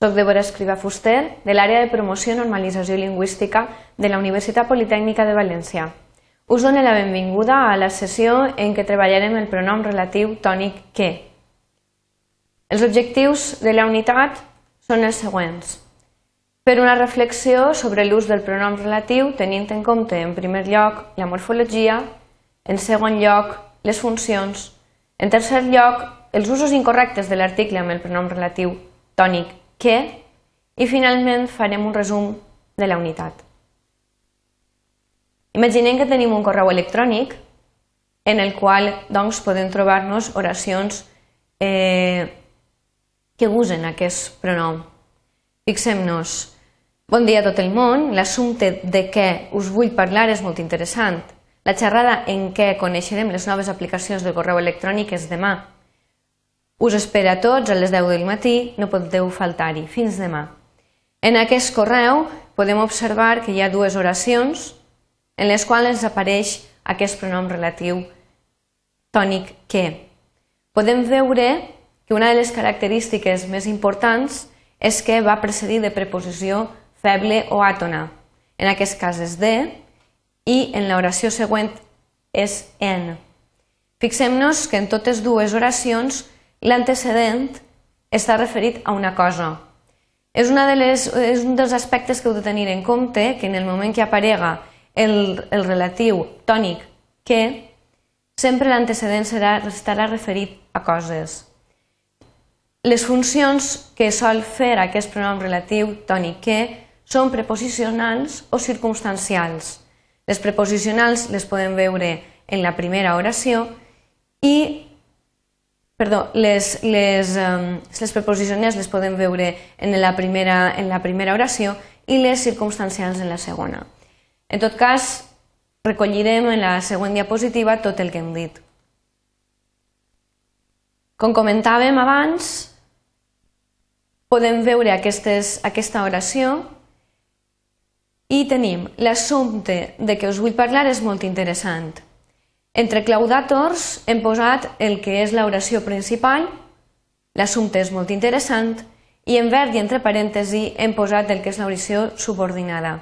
Soc Débora Escriba Fuster, de l'àrea de promoció i normalització lingüística de la Universitat Politècnica de València. Us dono la benvinguda a la sessió en què treballarem el pronom relatiu tònic que. Els objectius de la unitat són els següents. Per una reflexió sobre l'ús del pronom relatiu tenint en compte, en primer lloc, la morfologia, en segon lloc, les funcions, en tercer lloc, els usos incorrectes de l'article amb el pronom relatiu tònic que i finalment farem un resum de la unitat. Imaginem que tenim un correu electrònic en el qual doncs, podem trobar-nos oracions eh, que usen aquest pronom. Fixem-nos, bon dia a tot el món, l'assumpte de què us vull parlar és molt interessant. La xerrada en què coneixerem les noves aplicacions del correu electrònic és demà. Us espera a tots a les 10 del matí, no podeu faltar-hi. Fins demà. En aquest correu podem observar que hi ha dues oracions en les quals ens apareix aquest pronom relatiu tònic que. Podem veure que una de les característiques més importants és que va precedir de preposició feble o àtona. En aquest cas és de i en l'oració següent és en. Fixem-nos que en totes dues oracions l'antecedent està referit a una cosa. És, una de les, és un dels aspectes que heu de tenir en compte que en el moment que aparega el, el relatiu tònic que, sempre l'antecedent estarà referit a coses. Les funcions que sol fer aquest pronom relatiu tònic que són preposicionals o circumstancials. Les preposicionals les podem veure en la primera oració i Perdó, les, les, les preposiciones les podem veure en la, primera, en la primera oració i les circumstancials en la segona. En tot cas, recollirem en la següent diapositiva tot el que hem dit. Com comentàvem abans, podem veure aquestes, aquesta oració i tenim l'assumpte de què us vull parlar és molt interessant. Entre claudators hem posat el que és l'oració principal, l'assumpte és molt interessant, i en verd i entre parèntesi hem posat el que és l'oració subordinada.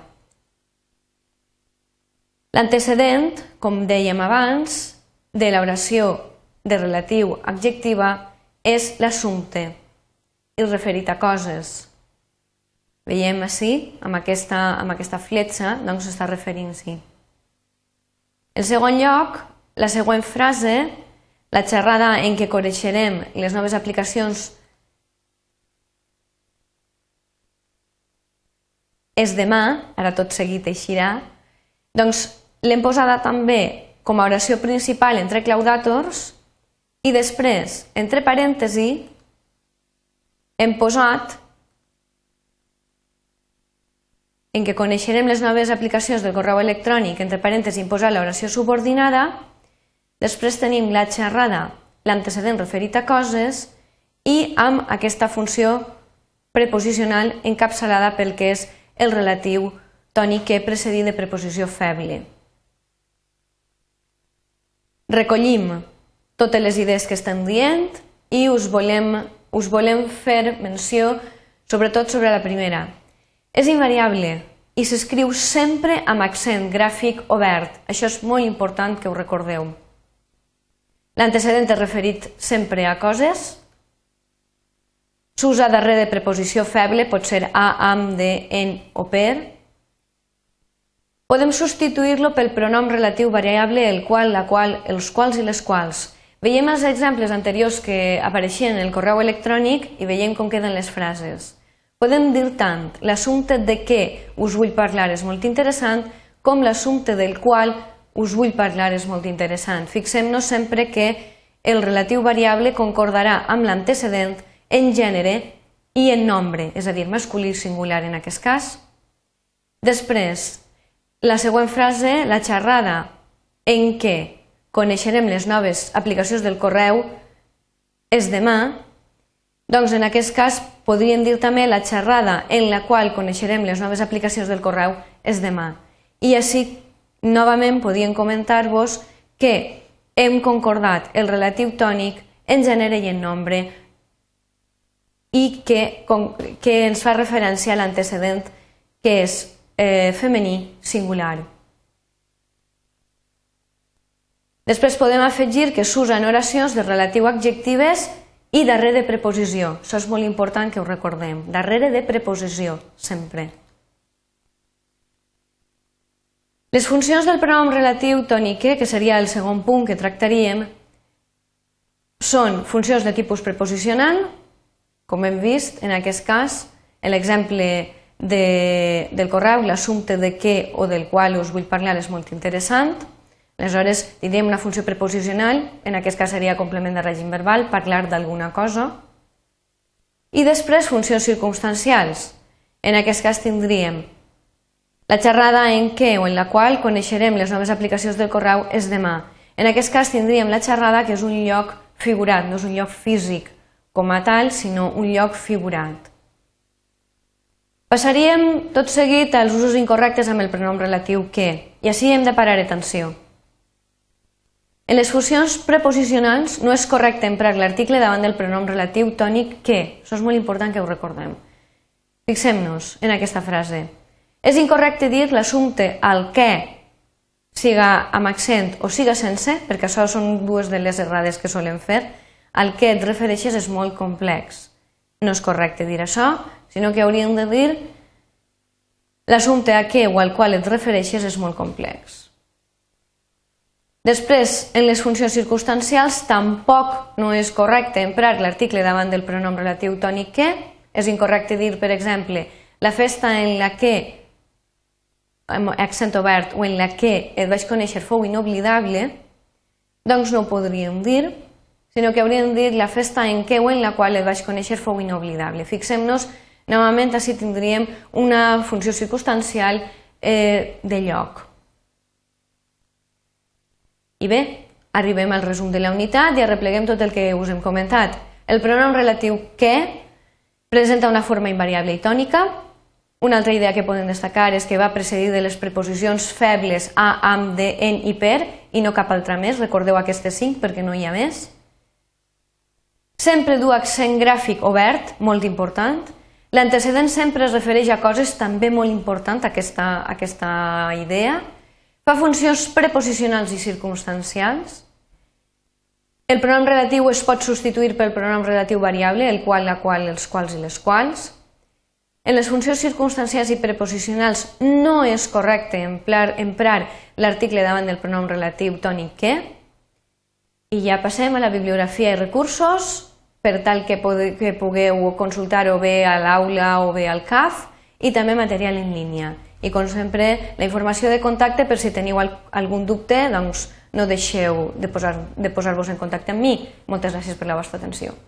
L'antecedent, com dèiem abans, de l'oració de relatiu adjectiva és l'assumpte i referit a coses. Veiem així, amb aquesta, amb aquesta fletxa, doncs s'està referint-s'hi. En segon lloc, la següent frase, la xerrada en què coneixerem les noves aplicacions és demà, ara tot seguit eixirà, doncs l'hem posada també com a oració principal entre claudators i després, entre parèntesi, hem posat en què coneixerem les noves aplicacions del correu electrònic, entre parèntesis, imposar l'oració subordinada, Després tenim la xerrada, l'antecedent referit a coses i amb aquesta funció preposicional encapçalada pel que és el relatiu tònic que precedit de preposició feble. Recollim totes les idees que estem dient i us volem, us volem fer menció sobretot sobre la primera. És invariable i s'escriu sempre amb accent gràfic obert. Això és molt important que ho recordeu. L'antecedent és referit sempre a coses. S'usa darrere de preposició feble, pot ser a, am, de, en o per. Podem substituir-lo pel pronom relatiu variable el qual, la qual, els quals i les quals. Veiem els exemples anteriors que apareixien en el correu electrònic i veiem com queden les frases. Podem dir tant l'assumpte de què us vull parlar és molt interessant com l'assumpte del qual us vull parlar és molt interessant. Fixem-nos sempre que el relatiu variable concordarà amb l'antecedent en gènere i en nombre, és a dir, masculí singular en aquest cas. Després, la següent frase, la xerrada en què coneixerem les noves aplicacions del correu és demà, doncs en aquest cas podríem dir també la xerrada en la qual coneixerem les noves aplicacions del correu és demà. I així Novament podíem comentar-vos que hem concordat el relatiu tònic en gènere i en nombre i que, que ens fa referència a l'antecedent que és eh, femení singular. Després podem afegir que s'usa en oracions de relatiu adjectives i darrere preposició. Això és molt important que ho recordem. Darrere de preposició, sempre. Les funcions del pronom relatiu tònique, que seria el segon punt que tractaríem, són funcions de tipus preposicional, com hem vist en aquest cas, en l'exemple de, del correu, l'assumpte de què o del qual us vull parlar és molt interessant. Aleshores, tindríem una funció preposicional, en aquest cas seria complement de règim verbal, parlar d'alguna cosa. I després funcions circumstancials. En aquest cas tindríem la xerrada en què o en la qual coneixerem les noves aplicacions del correu és demà. En aquest cas tindríem la xerrada, que és un lloc figurat, no és un lloc físic com a tal, sinó un lloc figurat. Passaríem tot seguit als usos incorrectes amb el pronom relatiu que, i així hem de parar atenció. En les funcions preposicionals no és correcte emprar l'article davant del pronom relatiu tònic que. Això és molt important que ho recordem. Fixem-nos en aquesta frase. És incorrecte dir l'assumpte al què siga amb accent o siga sense, perquè això són dues de les errades que solen fer, al que et refereixes és molt complex. No és correcte dir això, sinó que hauríem de dir l'assumpte a què o al qual et refereixes és molt complex. Després, en les funcions circumstancials, tampoc no és correcte emprar l'article davant del pronom relatiu tònic que. És incorrecte dir, per exemple, la festa en la que amb accent obert o en la que et vaig conèixer fou inoblidable, doncs no ho podríem dir, sinó que hauríem de dir la festa en què o en la qual et vaig conèixer fou inoblidable. Fixem-nos, novament, així tindríem una funció circumstancial eh, de lloc. I bé, arribem al resum de la unitat i arrepleguem tot el que us hem comentat. El pronom relatiu que presenta una forma invariable i tònica, una altra idea que podem destacar és que va precedir de les preposicions febles a, amb, de, en i per i no cap altra més. Recordeu aquestes cinc perquè no hi ha més. Sempre du accent gràfic obert, molt important. L'antecedent sempre es refereix a coses també molt importants, aquesta, aquesta idea. Fa funcions preposicionals i circumstancials. El pronom relatiu es pot substituir pel pronom relatiu variable, el qual, la qual, els quals i les quals. En les funcions circumstancials i preposicionals no és correcte emprar, emprar l'article davant del pronom relatiu tònic que. I ja passem a la bibliografia i recursos, per tal que, que pugueu consultar-ho bé a l'aula o bé al CAF, i també material en línia. I com sempre, la informació de contacte per si teniu algun dubte, doncs no deixeu de posar-vos de posar en contacte amb mi. Moltes gràcies per la vostra atenció.